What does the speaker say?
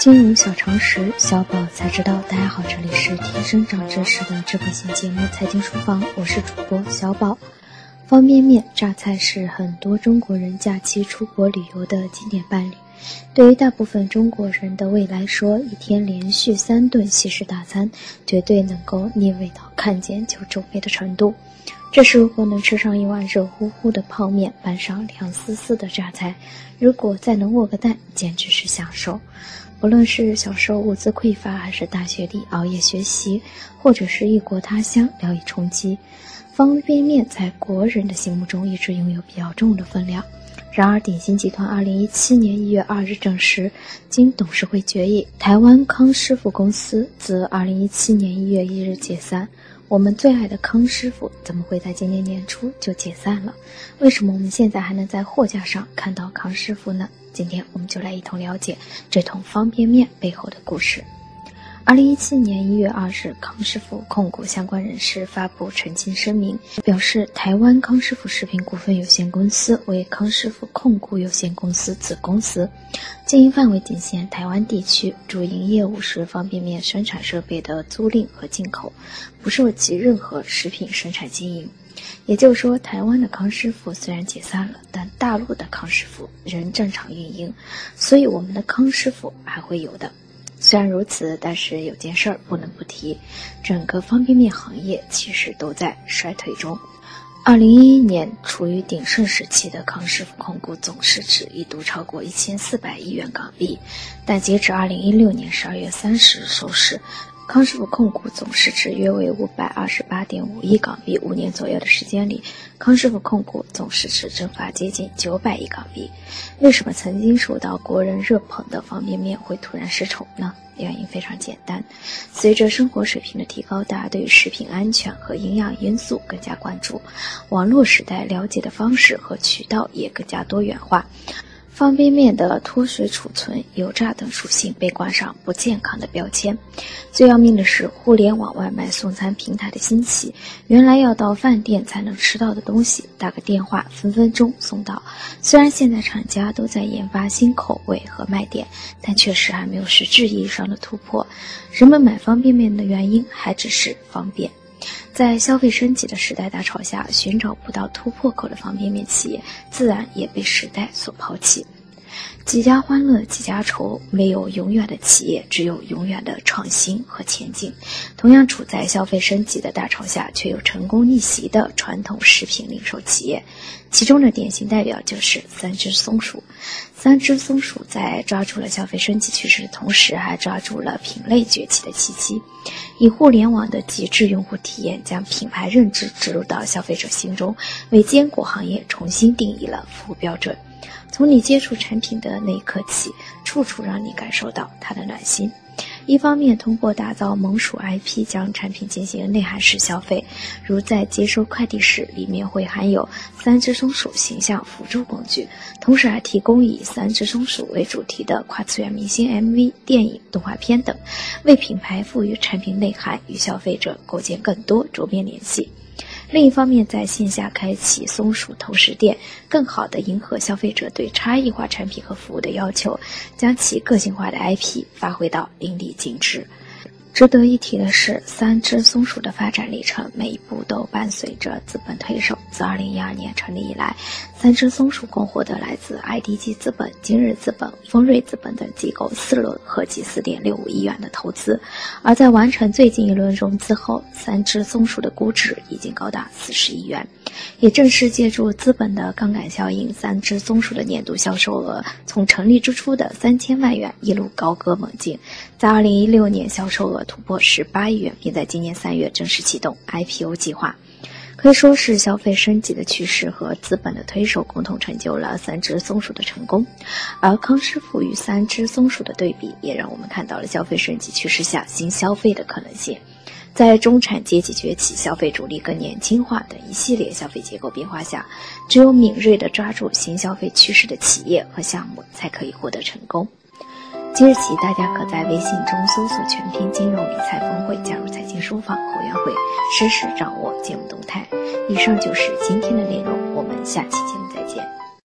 金融小常识，小宝才知道。大家好，这里是提升长知识的智慧型节目《财经书房》，我是主播小宝。方便面、榨菜是很多中国人假期出国旅游的经典伴侣。对于大部分中国人的胃来说，一天连续三顿西式大餐，绝对能够腻味到看见就皱眉的程度。这时如果能吃上一碗热乎乎的泡面，拌上凉丝丝的榨菜，如果再能握个蛋，简直是享受。不论是小时候物资匮乏，还是大学里熬夜学习，或者是异国他乡聊以充饥，方便面在国人的心目中一直拥有比较重的分量。然而，鼎新集团二零一七年一月二日证实，经董事会决议，台湾康师傅公司自二零一七年一月一日解散。我们最爱的康师傅怎么会在今年年初就解散了？为什么我们现在还能在货架上看到康师傅呢？今天我们就来一同了解这桶方便面背后的故事。二零一七年一月二日，康师傅控股相关人士发布澄清声明，表示台湾康师傅食品股份有限公司为康师傅控股有限公司子公司，经营范围仅限台湾地区，主营业务是方便面生产设备的租赁和进口，不涉及任何食品生产经营。也就是说，台湾的康师傅虽然解散了，但大陆的康师傅仍正常运营，所以我们的康师傅还会有的。虽然如此，但是有件事儿不能不提，整个方便面行业其实都在衰退中。二零一一年处于鼎盛时期的康师傅控股总市值一度超过一千四百亿元港币，但截止二零一六年十二月三十日收市。康师傅控股总市值约为五百二十八点五亿港币，五年左右的时间里，康师傅控股总市值蒸发接近九百亿港币。为什么曾经受到国人热捧的方便面会突然失宠呢？原因非常简单，随着生活水平的提高，大家对于食品安全和营养因素更加关注，网络时代了解的方式和渠道也更加多元化。方便面的脱水、储存、油炸等属性被挂上不健康的标签。最要命的是，互联网外卖送餐平台的兴起，原来要到饭店才能吃到的东西，打个电话分分钟送到。虽然现在厂家都在研发新口味和卖点，但确实还没有实质意义上的突破。人们买方便面的原因还只是方便。在消费升级的时代大潮下，寻找不到突破口的方便面企业，自然也被时代所抛弃。几家欢乐几家愁，没有永远的企业，只有永远的创新和前进。同样处在消费升级的大潮下，却有成功逆袭的传统食品零售企业，其中的典型代表就是三只松鼠。三只松鼠在抓住了消费升级趋势的同时，还抓住了品类崛起的契机，以互联网的极致用户体验，将品牌认知植入到消费者心中，为坚果行业重新定义了服务标准。从你接触产品的那一刻起，处处让你感受到它的暖心。一方面，通过打造萌鼠 IP，将产品进行内涵式消费，如在接收快递时，里面会含有三只松鼠形象辅助工具，同时还提供以三只松鼠为主题的跨次元明星 MV、电影、动画片等，为品牌赋予产品内涵，与消费者构建更多周边联系。另一方面，在线下开启松鼠投食店，更好地迎合消费者对差异化产品和服务的要求，将其个性化的 IP 发挥到淋漓尽致。值得一提的是，三只松鼠的发展历程，每一步都伴随着资本推手。自2012年成立以来，三只松鼠共获得来自 IDG 资本、今日资本、丰瑞资本等机构四轮合计4.65亿元的投资。而在完成最近一轮融资后，三只松鼠的估值已经高达40亿元。也正是借助资本的杠杆效应，三只松鼠的年度销售额从成立之初的三千万元一路高歌猛进，在2016年销售额。突破十八亿元，并在今年三月正式启动 IPO 计划，可以说是消费升级的趋势和资本的推手共同成就了三只松鼠的成功。而康师傅与三只松鼠的对比，也让我们看到了消费升级趋势下新消费的可能性。在中产阶级崛起、消费主力更年轻化等一系列消费结构变化下，只有敏锐地抓住新消费趋势的企业和项目，才可以获得成功。即日起，大家可在微信中搜索“全拼金融理财峰会”，加入财经书房会员会，实时掌握节目动态。以上就是今天的内容，我们下期节目再见。